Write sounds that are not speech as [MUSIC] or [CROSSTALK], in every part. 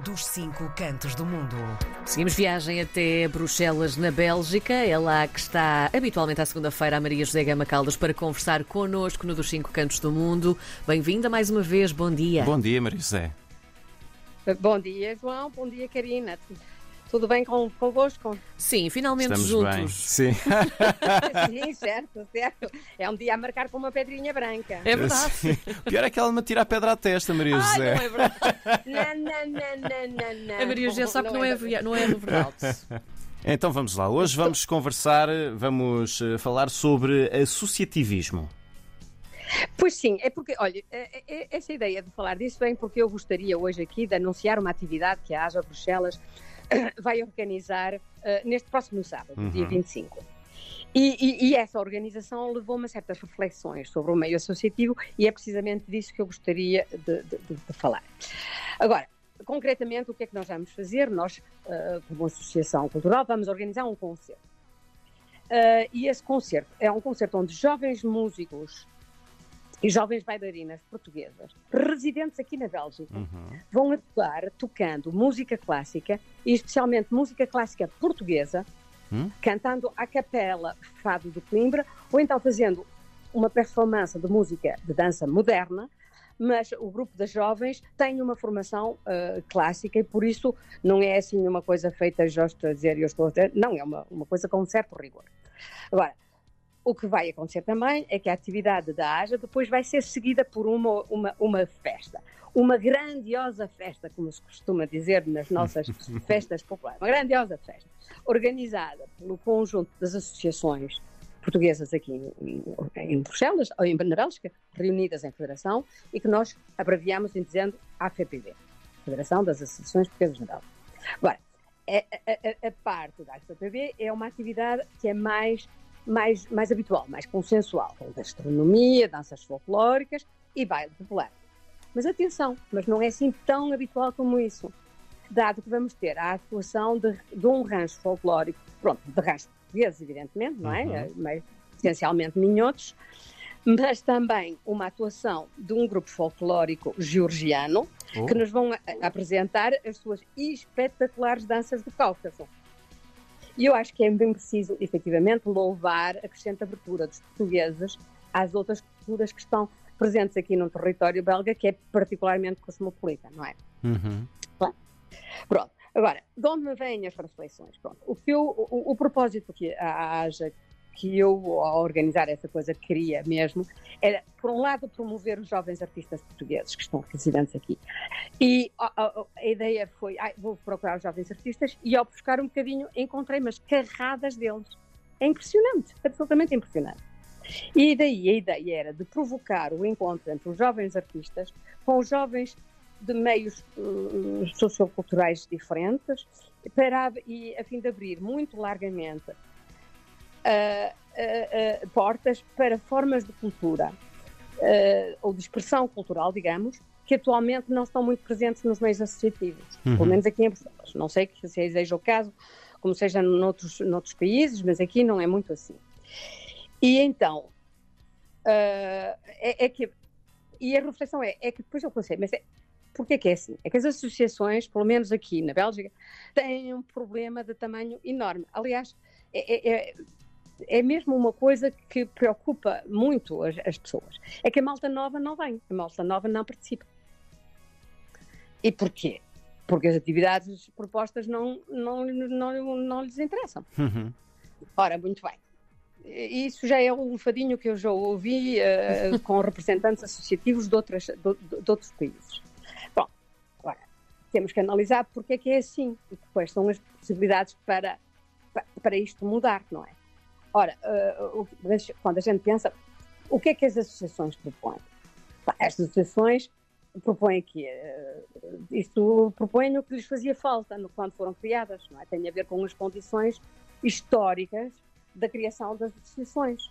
dos cinco cantos do mundo. Seguimos viagem até Bruxelas, na Bélgica. É lá que está habitualmente à segunda-feira a Maria José Gama Caldas para conversar connosco no dos cinco cantos do mundo. Bem-vinda mais uma vez, bom dia. Bom dia, Maria José. Bom dia, João. Bom dia, Karina. Tudo bem com, convosco? Sim, finalmente Estamos juntos. bem. Sim. [LAUGHS] Sim, certo, certo. É um dia a marcar com uma pedrinha branca. É verdade. Sim. O pior é que ela me tira a pedra à testa, Maria Ai, José. não é verdade. [LAUGHS] Não, não, não, não, não, não. A Maria José sabe que não é, não é verdade. [LAUGHS] Então vamos lá. Hoje vamos conversar, vamos eh, falar sobre associativismo. Pois sim, é porque, olha, é- é- essa ideia de falar disso vem porque eu gostaria hoje aqui de anunciar uma atividade que a ASA Bruxelas [COUGHS] vai organizar eh, neste próximo sábado, Uhum. dia 25. E, e- e essa organização levou-me a certas reflexões sobre o meio associativo e é precisamente disso que eu gostaria de, de- de- falar. Agora, concretamente, o que é que nós vamos fazer? Nós, eh, como Associação Cultural, vamos organizar um concerto. Eh, e esse concerto é um concerto onde jovens músicos e jovens bailarinas portuguesas, residentes aqui na Bélgica, Uhum. vão atuar tocando música clássica e especialmente música clássica portuguesa, Hum? cantando a capela Fado do Coimbra, ou então fazendo uma performance de música de dança moderna, mas o grupo das jovens tem uma formação ah, clássica e por isso não é assim uma coisa feita, já estou a dizer e eu estou a dizer, não, é uma, uma coisa com um certo rigor. Agora, o que vai acontecer também é que a atividade da AJA depois vai ser seguida por uma, uma, uma festa. Uma grandiosa festa, como se costuma dizer nas nossas [LAUGHS] festas populares. Uma grandiosa festa, organizada pelo conjunto das associações portuguesas aqui em, em Bruxelas, ou em Bélgica, reunidas em federação, e que nós abreviamos em dizendo AFPB, Federação das Associações Portuguesas na Bélgica. Agora, a, a- a- a parte da AFPB é uma atividade que é mais mais, mais habitual, mais consensual, com gastronomia, danças folclóricas e baile popular. Mas atenção, mas não é assim tão habitual como isso, dado que vamos ter a atuação de, de um rancho folclórico, pronto, de ranchos portugueses, evidentemente, não é? Uhum. Mas, essencialmente minhotos, mas também uma atuação de um grupo folclórico georgiano, Oh. que nos vão apresentar as suas espetaculares danças do Cáucaso. E eu acho que é bem preciso, efetivamente, louvar a crescente abertura dos portugueses às outras culturas que estão presentes aqui no território belga, que é particularmente cosmopolita, não é? Uhum. Pronto. Agora, de onde me vêm as reflexões? Pronto. O, que eu, o, o propósito que a AJA, que eu, ao organizar essa coisa, queria mesmo, era, por um lado, promover os jovens artistas portugueses que estão residentes aqui. E a, a- a ideia foi, ai, vou procurar os jovens artistas, e ao buscar um bocadinho, encontrei umas carradas deles. É impressionante, absolutamente impressionante. E daí a ideia era de provocar o encontro entre os jovens artistas com os jovens de meios hum, socioculturais diferentes para, e a fim de abrir muito largamente ah, portas para formas de cultura ou de expressão cultural, digamos, que atualmente não estão muito presentes nos meios associativos, Uhum. pelo menos aqui em Bruxelas. Não sei que se seja o caso, como seja noutros, noutros países, mas aqui não é muito assim. E então, é, é que. E a reflexão é, é que depois eu pensei, mas é, porquê que é assim? É que as associações, pelo menos aqui na Bélgica, têm um problema de tamanho enorme. Aliás, é, é- é- mesmo uma coisa que preocupa muito as, as pessoas. É que a malta nova não vem, a malta nova não participa. E porquê? Porque as atividades propostas não, não, não, não lhes interessam. Uhum. Ora, muito bem. Isso já é um fadinho que eu já ouvi eh, com [LAUGHS] representantes associativos de, outras, de, de- outros países. Bom, agora, temos que analisar porque é que é assim e quais são as possibilidades para, pa- para isto mudar, não é? Ora, eh, quando a gente pensa, o que é que as associações propõem? As associações propõem que eh, isto propõem o que lhes fazia falta no, quando foram criadas, não é? Tem a ver com as condições históricas da criação das associações.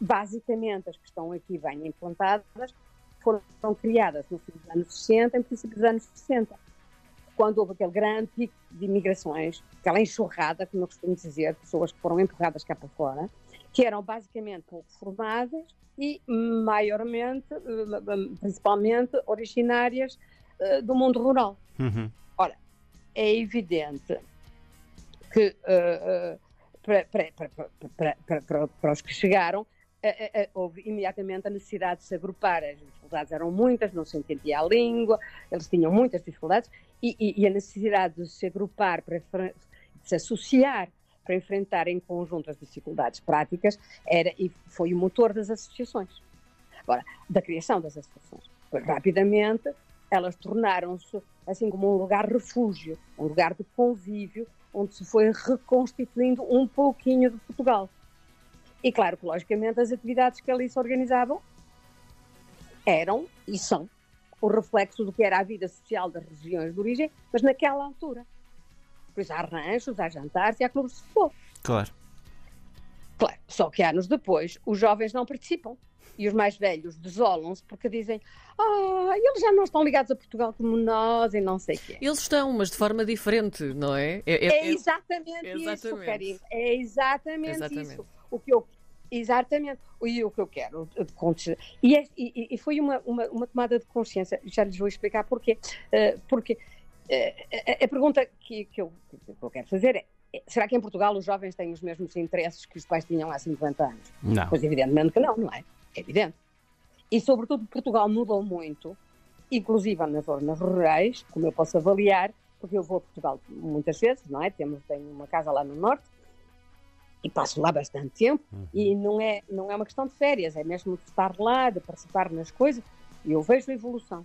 Basicamente, as que estão aqui bem implantadas foram criadas no fim dos anos 60, em princípio dos anos 60, quando houve aquele grande pico de imigrações, aquela enxurrada, como eu costumo dizer, pessoas que foram empurradas cá para fora, que eram basicamente pouco formadas e maiormente, eh, principalmente, originárias eh, do mundo rural. Uhum. é evidente que uh, uh, para, para, para, para, os que chegaram, houve imediatamente a necessidade de se agrupar. As dificuldades eram muitas, não se entendia a língua, eles tinham muitas dificuldades, e, e, e a necessidade de se agrupar, para, de se associar para enfrentar em conjunto as dificuldades práticas era e foi o motor das associações. Agora, da criação das associações. Rapidamente, elas tornaram-se assim como um lugar refúgio, um lugar de convívio, onde se foi reconstituindo um pouquinho de Portugal. E claro que, logicamente, as atividades que ali se organizavam eram e são o reflexo do que era a vida social das regiões de origem, mas naquela altura. Pois há ranchos, há jantares e há clubes de futebol. Claro. Claro, só que anos depois os jovens não participam e os mais velhos desolam-se porque dizem ah, eles já não estão ligados a Portugal como nós e não sei o quê. Eles estão, mas de forma diferente, não é? É, é, é exatamente, é isso, Karine. É exatamente, exatamente, isso. O que eu, exatamente. E o que eu quero e, é, e, e foi uma, uma, uma, tomada de consciência, já lhes vou explicar porquê. Uh, porque a, a pergunta que, que, eu, que, eu, quero fazer é, é: será que em Portugal os jovens têm os mesmos interesses que os pais tinham há 50 anos? Não. Pois, evidentemente que não, não é? É evidente. E, sobretudo, Portugal mudou muito, inclusive nas zonas rurais, como eu posso avaliar, porque eu vou a Portugal muitas vezes, não é? Temos, tenho uma casa lá no Norte e passo lá bastante tempo uhum. e não é, não é uma questão de férias, é mesmo de estar lá, de participar nas coisas e eu vejo a evolução.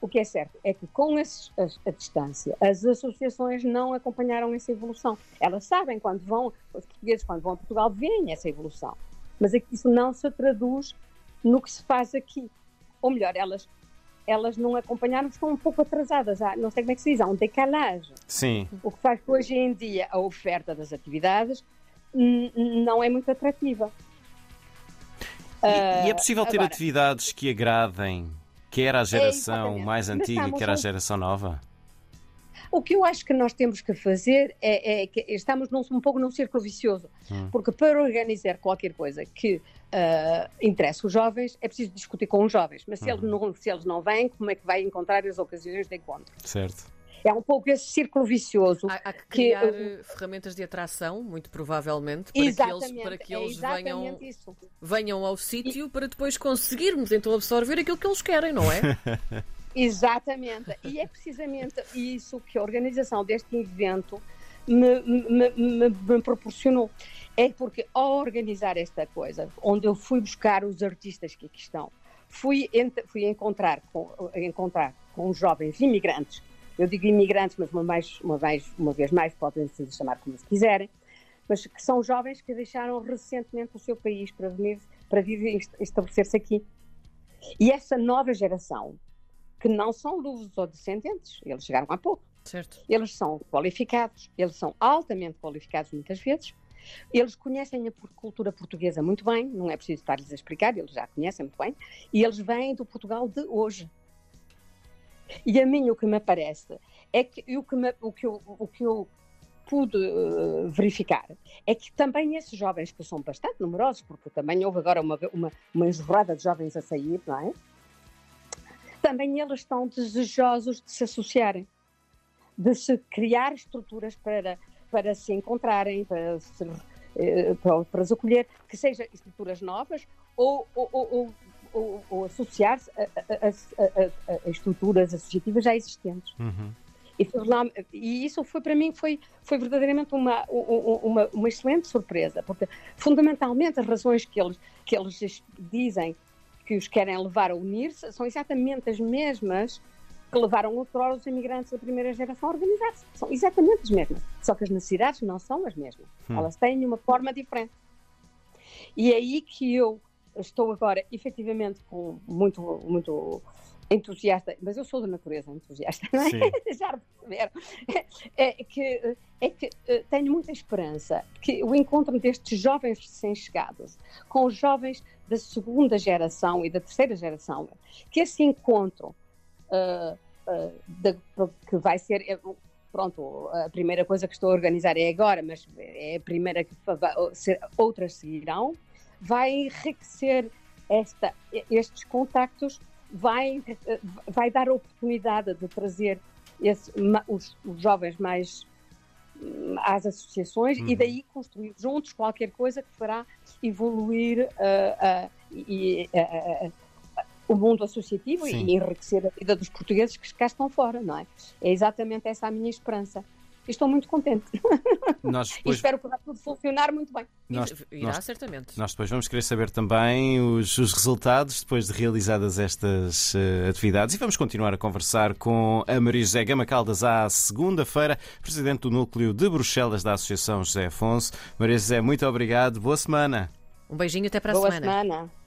O que é certo é que, com esses, a, a, distância, as associações não acompanharam essa evolução. Elas sabem quando vão, os portugueses, quando vão a Portugal, veem essa evolução. Mas é que isso não se traduz no que se faz aqui. Ou melhor, elas, elas não acompanharam, estão um pouco atrasadas. Há, não sei como é que se diz, há um decalagem. Sim. O que faz que hoje em dia a oferta das atividades não é muito atrativa. E, e é possível ter agora, atividades que agradem Quer a geração é, mais antiga, quer a geração nova? O que eu acho que nós temos que fazer é, é que estamos num, um pouco num círculo vicioso, hum. porque para organizar qualquer coisa que uh, interesse os jovens, é preciso discutir com os jovens, mas se, eles uhum. não, se eles não vêm, como é que vai encontrar as ocasiões de encontro? Certo. É um pouco esse círculo vicioso. Há, há que criar que, eh, ferramentas de atração, muito provavelmente, para que eles, para que eles é venham, venham ao sítio para depois conseguirmos então absorver aquilo que eles querem, não é? [LAUGHS] Exatamente. E é precisamente isso que a organização deste evento me, me, me, me, proporcionou. É porque ao organizar esta coisa, onde eu fui buscar os artistas que aqui estão, fui, fui encontrar, com, encontrar com jovens imigrantes eu digo imigrantes, mas uma, mais, uma, mais, uma vez mais podem se chamar como se quiserem, mas que são jovens que deixaram recentemente o seu país para vir, para vir estabelecer-se aqui. E essa nova geração, que não são luvos ou descendentes, eles chegaram há pouco. Certo. Eles são qualificados, eles são altamente qualificados muitas vezes, eles conhecem a cultura portuguesa muito bem, não é preciso estar-lhes a explicar, eles já conhecem muito bem, e eles vêm do Portugal de hoje. E a mim o que me parece é que o que, me, o que, eu, o que eu pude uh, verificar é que também esses jovens, que são bastante numerosos, porque também houve agora uma, uma, uma enxurrada de jovens a sair, não é? Também eles estão desejosos de se associarem, de se criar estruturas para, para se encontrarem, para se, uh, para, para os acolher, que sejam estruturas novas ou, ou, ou, ou, ou associar-se a, a, a, a, estruturas associativas já existentes. Uhum. E, e, isso foi para mim foi, foi verdadeiramente uma, uma, uma, excelente surpresa, porque fundamentalmente as razões que eles, que eles dizem que os querem levar a unir-se são exatamente as mesmas que levaram outrora os imigrantes da primeira geração a organizar-se. São exatamente as mesmas, só que as necessidades não são as mesmas. Hum. Elas têm uma forma diferente. E é aí que eu estou agora efetivamente com muito, muito entusiasta, mas eu sou da natureza entusiasta, não é? [LAUGHS] Já perceberam? É, é que, é que eh, tenho muita esperança que o encontro destes jovens recém-chegados com os jovens da segunda geração e da terceira geração, que esse encontro uh, uh, de, que vai ser pronto, a primeira coisa que estou a organizar é agora, mas é a primeira que outras seguirão, vai enriquecer esta, estes contactos, vai, vai dar oportunidade de trazer esse, os, os, jovens mais às associações uhum. e daí construir juntos qualquer coisa que fará evoluir uh, uh, e, uh, o mundo associativo Sim. e enriquecer a vida dos portugueses que cá estão fora, não é? É exatamente essa a minha esperança e estou muito contente. [LAUGHS] Nós depois... e espero que vá tudo funcionar muito bem. Nós, Irá, nós, certamente. Nós depois vamos querer saber também os, os resultados depois de realizadas estas uh, atividades e vamos continuar a conversar com a Maria José Gama Caldas à segunda-feira, Presidente do Núcleo de Bruxelas da Associação José Afonso. Maria José, muito obrigado. Boa semana. Um beijinho até para a Boa semana. semana.